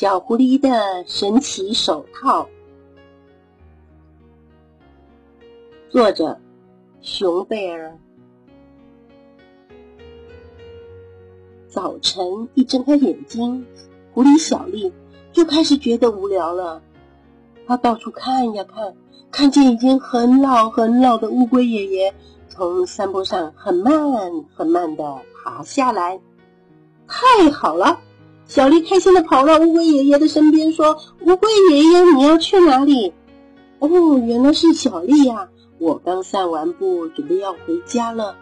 小狐狸的神奇手套，作者熊贝尔。早晨一睁开眼睛，狐狸小丽就开始觉得无聊了。他到处看呀看，看见已经很老很老的乌龟爷爷从山坡上很慢很慢的爬下来。太好了！小丽开心的跑到乌龟爷爷的身边，说：“乌龟爷爷，你要去哪里？”哦，原来是小丽呀！我刚散完步，准备要回家了。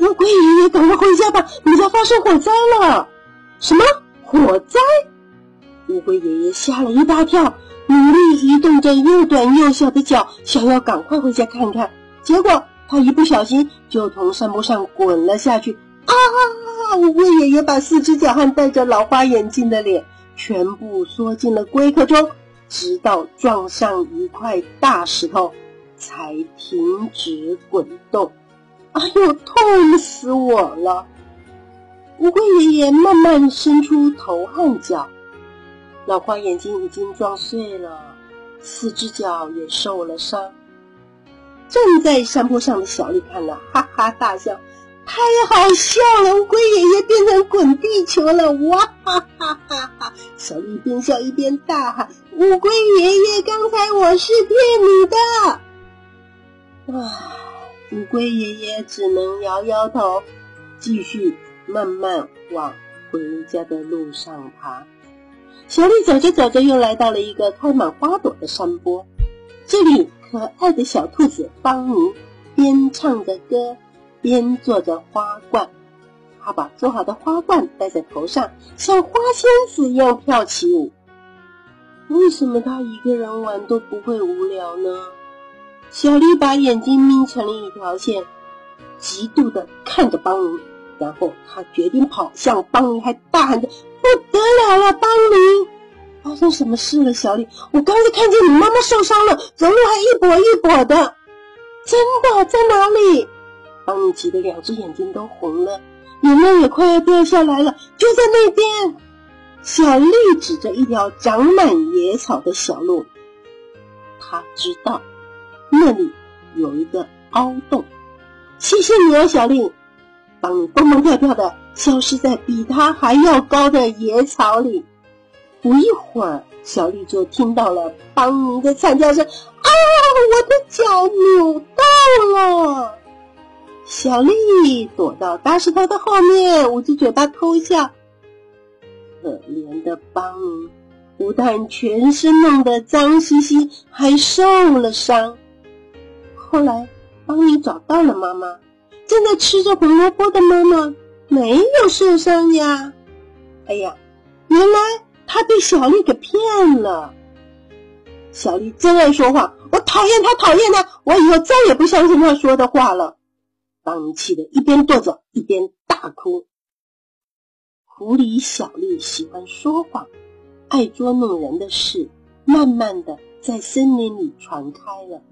乌龟爷爷，赶快回家吧！你家发生火灾了！什么火灾？乌龟爷爷吓了一大跳，努力移动着又短又小的脚，想要赶快回家看看。结果他一不小心就从山坡上滚了下去。啊！乌龟爷爷把四只脚和戴着老花眼镜的脸全部缩进了龟壳中，直到撞上一块大石头，才停止滚动。哎呦，痛死我了！乌龟爷爷慢慢伸出头和脚，老花眼镜已经撞碎了，四只脚也受了伤。站在山坡上的小丽看了，哈哈大笑。太好笑了！乌龟爷爷变成滚地球了，哇哈哈哈哈！小丽边笑一边大喊：“乌龟爷爷，刚才我是骗你的！”唉，乌龟爷爷只能摇摇头，继续慢慢往回家的路上爬。小丽走着走着，又来到了一个开满花朵的山坡，这里可爱的小兔子邦尼边唱着歌。边做着花冠，他把做好的花冠戴在头上，像花仙子一样跳起舞。为什么他一个人玩都不会无聊呢？小丽把眼睛眯成了一条线，嫉妒的看着邦尼，然后他决定跑向邦尼，还大喊着：“不得了了，邦尼！发生什么事了？小丽，我刚才看见你妈妈受伤了，走路还一跛一跛的，真的在哪里？”邦尼急得两只眼睛都红了，眼泪也快要掉下来了。就在那边，小丽指着一条长满野草的小路，他知道那里有一个凹洞。谢谢你哦，小丽！邦尼蹦蹦跳跳的消失在比他还要高的野草里。不一会儿，小丽就听到了邦尼的惨叫声：“啊，我的脚扭到了！”小丽躲到大石头的后面，捂着嘴巴偷笑。可怜的邦尼不但全身弄得脏兮兮，还受了伤。后来，邦尼找到了妈妈，正在吃着红萝卜的妈妈没有受伤呀。哎呀，原来他被小丽给骗了。小丽真爱说话，我讨厌他，讨厌他，我以后再也不相信他说的话了。邦尼气得一边跺脚一边大哭。狐狸小丽喜欢说谎，爱捉弄人的事，慢慢的在森林里传开了。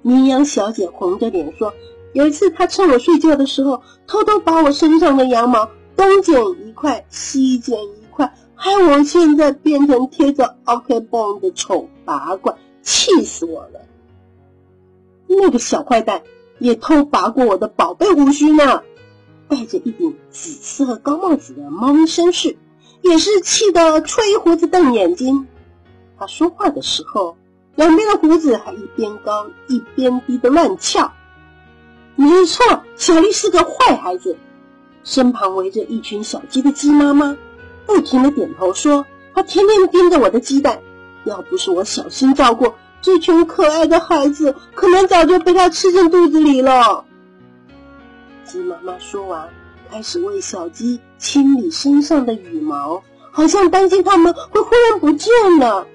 绵羊小姐红着脸说：“有一次，她趁我睡觉的时候，偷偷把我身上的羊毛东剪一块，西剪一块，害我现在变成贴着 OK 绷的丑八怪，气死我了！那个小坏蛋。”也偷拔过我的宝贝胡须呢，戴着一顶紫色高帽子的猫咪绅士，也是气得吹胡子瞪眼睛。他说话的时候，两边的胡子还一边高一边低的乱翘。没错，小丽是个坏孩子，身旁围着一群小鸡的鸡妈妈，不停的点头说：“她天天盯着我的鸡蛋，要不是我小心照顾。”这群可爱的孩子可能早就被他吃进肚子里了。鸡妈妈说完，开始为小鸡清理身上的羽毛，好像担心它们会忽然不见了。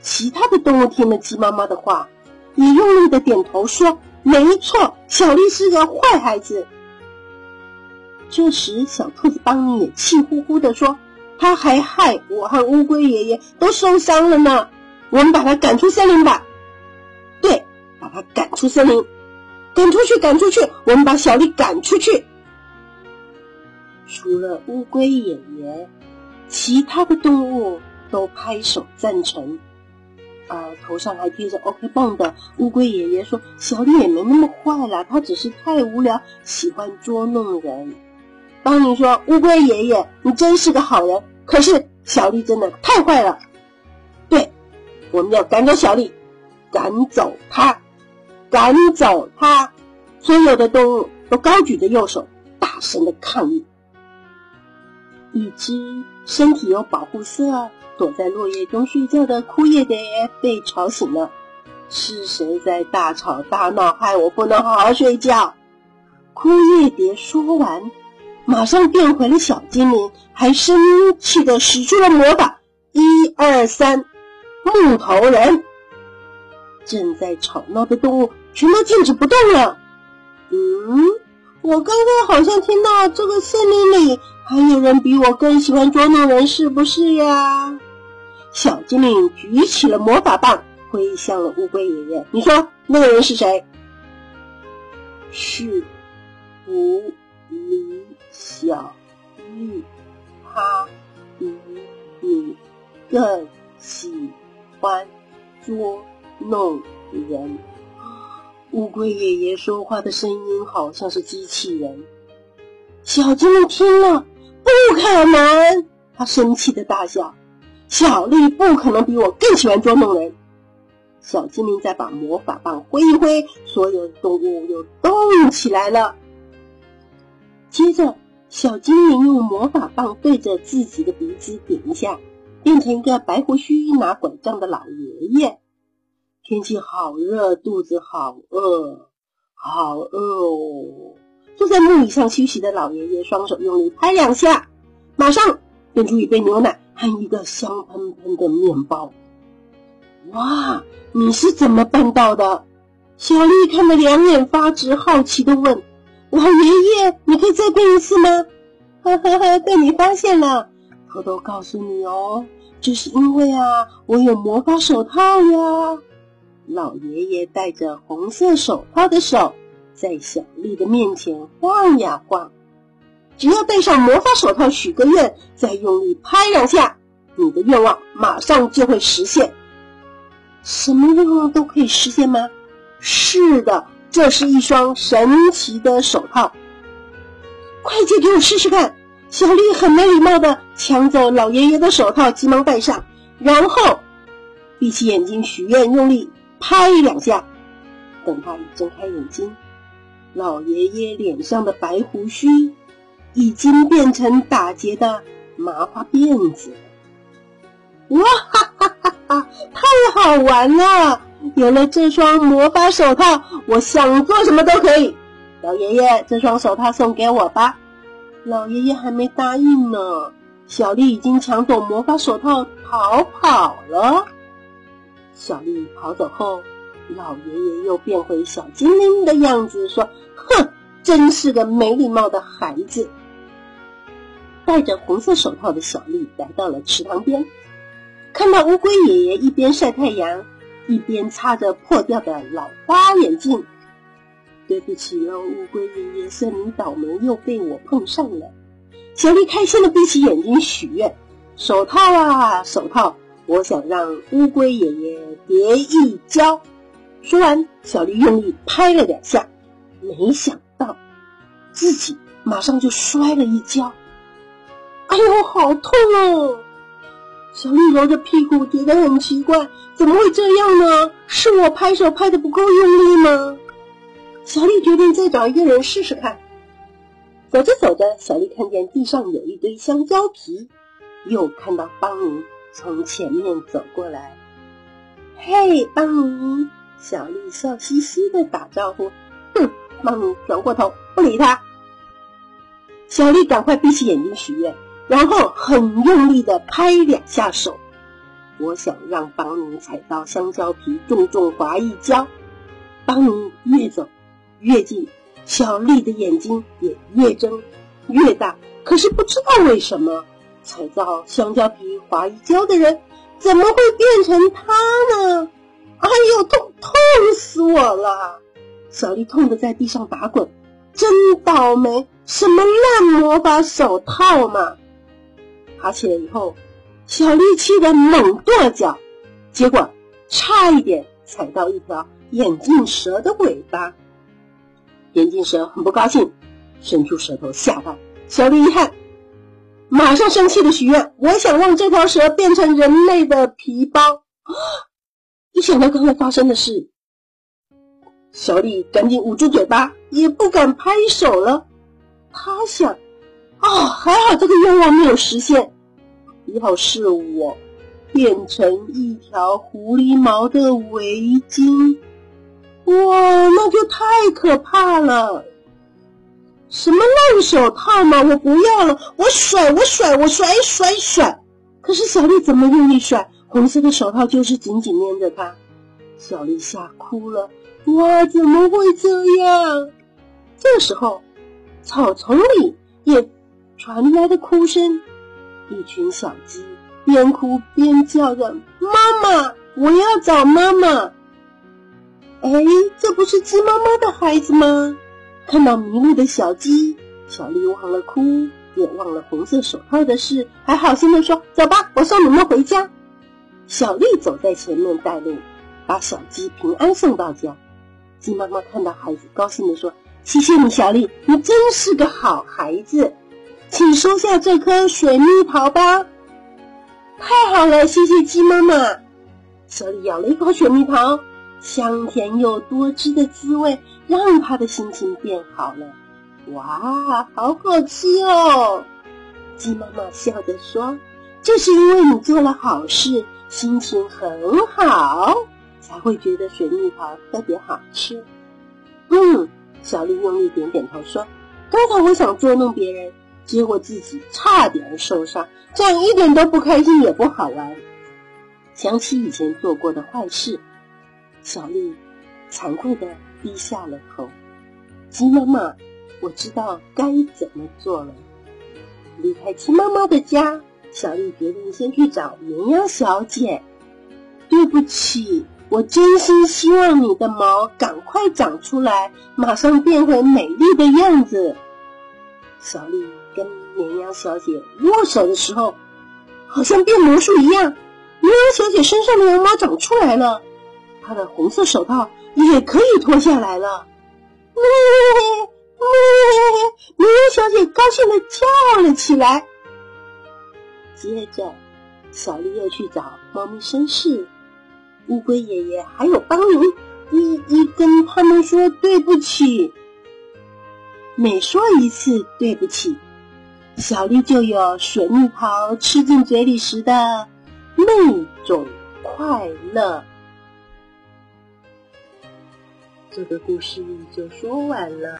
其他的动物听了鸡妈妈的话，也用力的点头说：“没错，小丽是个坏孩子。”这时，小兔子邦尼也气呼呼的说：“他还害我和乌龟爷爷都受伤了呢。”我们把他赶出森林吧。对，把他赶出森林，赶出去，赶出去。我们把小丽赶出去。除了乌龟爷爷，其他的动物都拍手赞成。啊，头上还贴着 OK 绷的乌龟爷爷说：“小丽也没那么坏啦，她只是太无聊，喜欢捉弄人。”邦尼说：“乌龟爷爷，你真是个好人。可是小丽真的太坏了。我们要赶走小丽，赶走她，赶走她。”所有的动物都高举着右手，大声的抗议。一只身体有保护色。躲在落叶中睡觉的枯叶蝶被吵醒了。是谁在大吵大闹，害我不能好好睡觉？枯叶蝶说完，马上变回了小精灵，还生气的使出了魔法。一二三，木头人！正在吵闹的动物全都静止不动了。嗯，我刚刚好像听到这个森林里还有人比我更喜欢捉弄人，是不是呀？小精灵举起了魔法棒，挥向了乌龟爷爷。你说那个人是谁？是狐狸小玉，他比你更欢捉弄人。乌龟爷爷说话的声音好像是机器人。小精灵听了，不可能！他生气的大笑。小丽不可能比我更喜欢捉弄人。小精灵再把魔法棒挥一挥，所有的动物又动起来了。接着，小精灵用魔法棒对着自己的鼻子点一下，变成一个白胡须、拿拐杖的老爷爷。天气好热，肚子好饿，好饿哦！坐在木椅上休息的老爷爷双手用力拍两下，马上变出一杯牛奶。和一个香喷喷的面包，哇！你是怎么办到的？小丽看得两眼发直，好奇的问：“老爷爷，你可以再变一次吗？”呵呵呵，被你发现了，偷偷告诉你哦，这是因为啊，我有魔法手套呀。老爷爷戴着红色手套的手，在小丽的面前晃呀晃。只要戴上魔法手套，许个愿，再用力拍两下，你的愿望马上就会实现。什么愿望都可以实现吗？是的，这是一双神奇的手套。快借给我试试看！小丽很没礼貌的抢走老爷爷的手套，急忙戴上，然后闭起眼睛许愿，用力拍两下。等他一睁开眼睛，老爷爷脸上的白胡须。已经变成打结的麻花辫子，哇哈哈哈哈！太好玩了！有了这双魔法手套，我想做什么都可以。老爷爷，这双手套送给我吧。老爷爷还没答应呢，小丽已经抢走魔法手套逃跑了。小丽跑走后，老爷爷又变回小精灵的样子，说：“哼，真是个没礼貌的孩子。”戴着红色手套的小丽来到了池塘边，看到乌龟爷爷一边晒太阳，一边擦着破掉的老花眼镜。对不起喽，乌龟爷爷，算你倒霉，又被我碰上了。小丽开心的闭起眼睛许愿：手套啊，手套，我想让乌龟爷爷叠一跤。说完，小丽用力拍了两下，没想到自己马上就摔了一跤。哎呦，好痛哦！小丽揉着屁股，觉得很奇怪，怎么会这样呢？是我拍手拍的不够用力吗？小丽决定再找一个人试试看。走着走着，小丽看见地上有一堆香蕉皮，又看到邦尼从前面走过来。嘿，邦尼！小丽笑嘻嘻的打招呼。哼，邦尼转过头不理他。小丽赶快闭起眼睛许愿。然后很用力的拍两下手，我想让邦尼踩到香蕉皮，重重滑一跤。邦尼越走越近，小丽的眼睛也越睁越大。可是不知道为什么，踩到香蕉皮滑一跤的人怎么会变成他呢？哎呦，痛痛死我了！小丽痛得在地上打滚，真倒霉！什么烂魔法手套嘛！爬起来以后，小丽气得猛跺脚，结果差一点踩到一条眼镜蛇的尾巴。眼镜蛇很不高兴，伸出舌头吓到小丽一看，马上生气的许愿：“我想让这条蛇变成人类的皮包。”一想到刚才发生的事，小丽赶紧捂住嘴巴，也不敢拍手了。她想：“啊，还好这个愿望没有实现。要是我变成一条狐狸毛的围巾，哇那就太可怕了！什么烂手套嘛，我不要了！我甩，我甩，我甩，甩，甩！可是小丽怎么用力甩？”红色的手套就是紧紧粘着她，小丽吓哭了。哇，怎么会这样？这时候，草丛里也传来的哭声。一群小鸡边哭边叫着：“妈妈，我要找妈妈！”哎，这不是鸡妈妈的孩子吗？看到迷路的小鸡，小丽忘了哭，也忘了红色手套的事，还好心的说：“走吧，我送你们回家。”小丽走在前面带路，把小鸡平安送到家。鸡妈妈看到孩子，高兴地说：“谢谢你，小丽，你真是个好孩子，请收下这颗水蜜桃吧。”太好了，谢谢鸡妈妈。小丽咬了一口水蜜桃，香甜又多汁的滋味让他的心情变好了。哇，好好吃哦！鸡妈妈笑着说：“这是因为你做了好事。”心情很好，才会觉得水蜜桃特别好吃。嗯，小丽用力点点头说：“刚才我想捉弄别人，结果自己差点受伤，这样一点都不开心，也不好玩。”想起以前做过的坏事，小丽惭愧的低下了头。鸡妈妈，我知道该怎么做了。离开鸡妈妈的家。小丽决定先去找绵羊小姐。对不起，我真心希望你的毛赶快长出来，马上变回美丽的样子。小丽跟绵羊小姐握手的时候，好像变魔术一样，绵羊小姐身上的羊毛长出来了，他的红色手套也可以脱下来了。绵羊小姐高兴的叫了起来。接着，小丽又去找猫咪绅士、乌龟爷爷，还有邦尼，一一跟他们说对不起。每说一次对不起，小丽就有水蜜桃吃进嘴里时的那种快乐。这个故事就说完了。